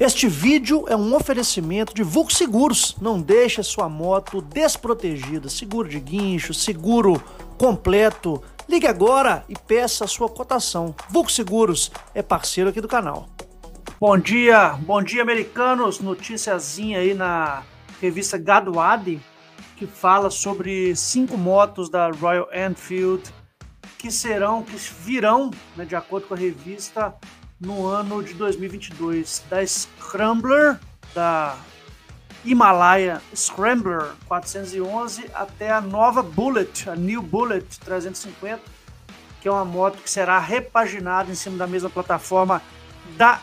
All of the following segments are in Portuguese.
Este vídeo é um oferecimento de Vulco Seguros. Não deixe sua moto desprotegida. Seguro de guincho, seguro completo. Ligue agora e peça a sua cotação. Vulco Seguros é parceiro aqui do canal. Bom dia, bom dia americanos. Noticiazinha aí na revista Gadwadi que fala sobre cinco motos da Royal Enfield que serão, que virão, né, de acordo com a revista, no ano de 2022, da Scrambler, da Himalaya Scrambler 411 até a nova Bullet, a New Bullet 350, que é uma moto que será repaginada em cima da mesma plataforma da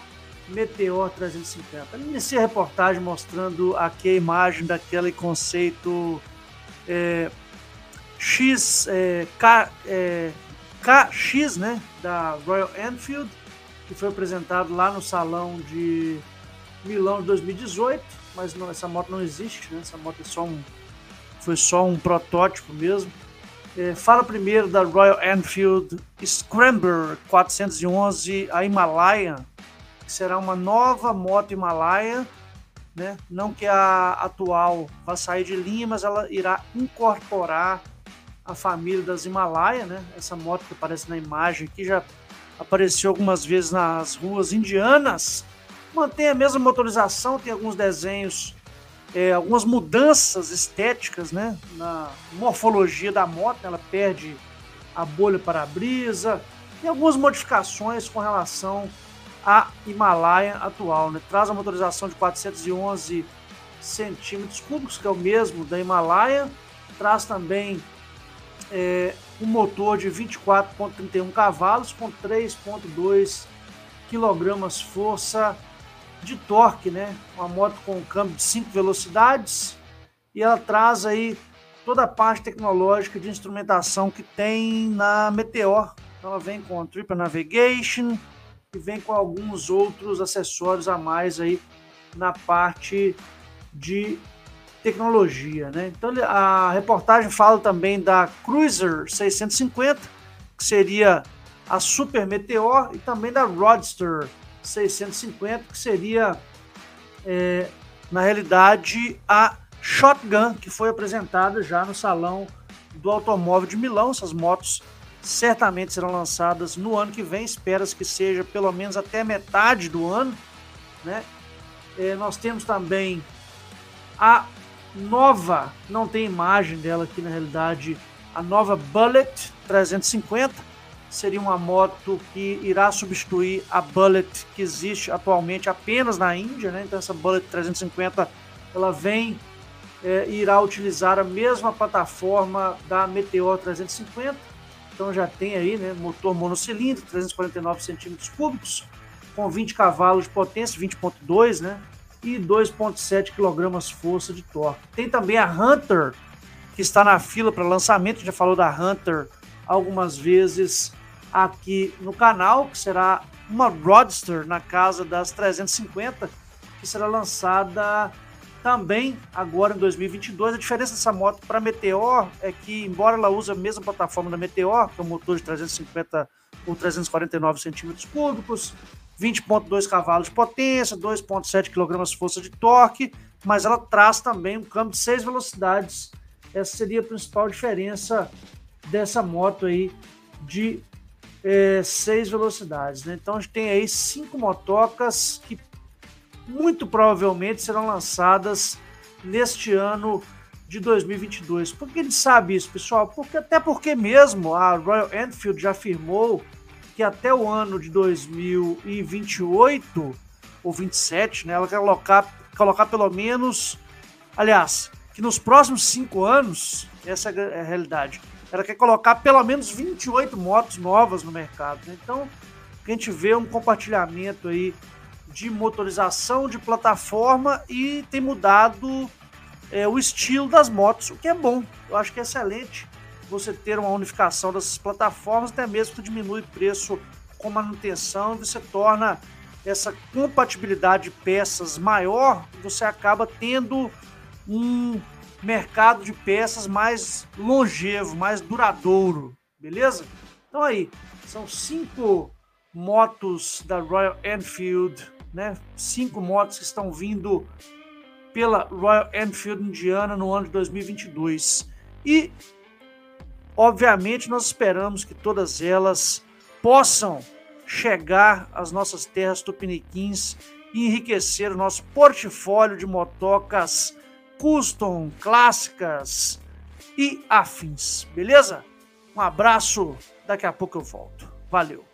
Meteor 350. Iniciei a reportagem mostrando aqui a imagem daquele conceito é, X, é, K, é, KX, né, da Royal Enfield, que foi apresentado lá no salão de Milão de 2018, mas não, essa moto não existe, né? Essa moto é só um, foi só um protótipo mesmo. É, fala primeiro da Royal Enfield Scrambler 411, a Himalayan, que será uma nova moto Himalaia, né? Não que a atual vá sair de linha, mas ela irá incorporar a família das Himalaia, né? Essa moto que aparece na imagem aqui já apareceu algumas vezes nas ruas indianas. Mantém a mesma motorização, tem alguns desenhos, é, algumas mudanças estéticas né, na morfologia da moto. Ela perde a bolha para-brisa e algumas modificações com relação à Himalaia atual. Né? Traz a motorização de 411 centímetros cúbicos, que é o mesmo da Himalaia. Traz também é, um motor de 24,31 cavalos com 3,2 kg força de torque, né? Uma moto com um câmbio de 5 velocidades e ela traz aí toda a parte tecnológica de instrumentação que tem na Meteor. Ela vem com Triple Navigation e vem com alguns outros acessórios a mais aí na parte de tecnologia. Né? Então a reportagem fala também da Cruiser 650, que seria a Super Meteor, e também da Roadster 650, que seria, é, na realidade, a Shotgun, que foi apresentada já no Salão do Automóvel de Milão. Essas motos certamente serão lançadas no ano que vem, espera-se que seja pelo menos até metade do ano. Né? É, nós temos também a nova, não tem imagem dela aqui na realidade, a nova Bullet 350 seria uma moto que irá substituir a Bullet que existe atualmente apenas na Índia, né? Então essa Bullet 350 ela vem é, irá utilizar a mesma plataforma da Meteor 350, então já tem aí, né, motor monocilíndrico, 349 centímetros cúbicos, com 20 cavalos de potência, 20.2, né? E 2,7 kg força de torque. Tem também a Hunter, que está na fila para lançamento, a já falou da Hunter algumas vezes aqui no canal, que será uma Roadster na casa das 350, que será lançada também agora em 2022. A diferença dessa moto para Meteor é que, embora ela use a mesma plataforma da Meteor, que é um motor de 350 ou 349 centímetros cúbicos, 20,2 cavalos de potência, 2,7 kg de força de torque, mas ela traz também um câmbio de 6 velocidades. Essa seria a principal diferença dessa moto aí de é, 6 velocidades. Né? Então a gente tem aí cinco motocas que muito provavelmente serão lançadas neste ano de 2022. Por que ele sabe isso, pessoal? Porque, até porque mesmo a Royal Enfield já afirmou que até o ano de 2028 ou 27, né, ela quer colocar, colocar pelo menos, aliás, que nos próximos cinco anos, essa é a realidade, ela quer colocar pelo menos 28 motos novas no mercado. Né? Então, a gente vê um compartilhamento aí de motorização, de plataforma e tem mudado é, o estilo das motos, o que é bom. Eu acho que é excelente você ter uma unificação dessas plataformas, até mesmo que diminui preço com manutenção, você torna essa compatibilidade de peças maior, você acaba tendo um mercado de peças mais longevo, mais duradouro, beleza? Então aí, são cinco motos da Royal Enfield, né? Cinco motos que estão vindo pela Royal Enfield Indiana no ano de 2022. E, obviamente, nós esperamos que todas elas possam chegar às nossas terras tupiniquins e enriquecer o nosso portfólio de motocas custom, clássicas e afins, beleza? Um abraço, daqui a pouco eu volto. Valeu!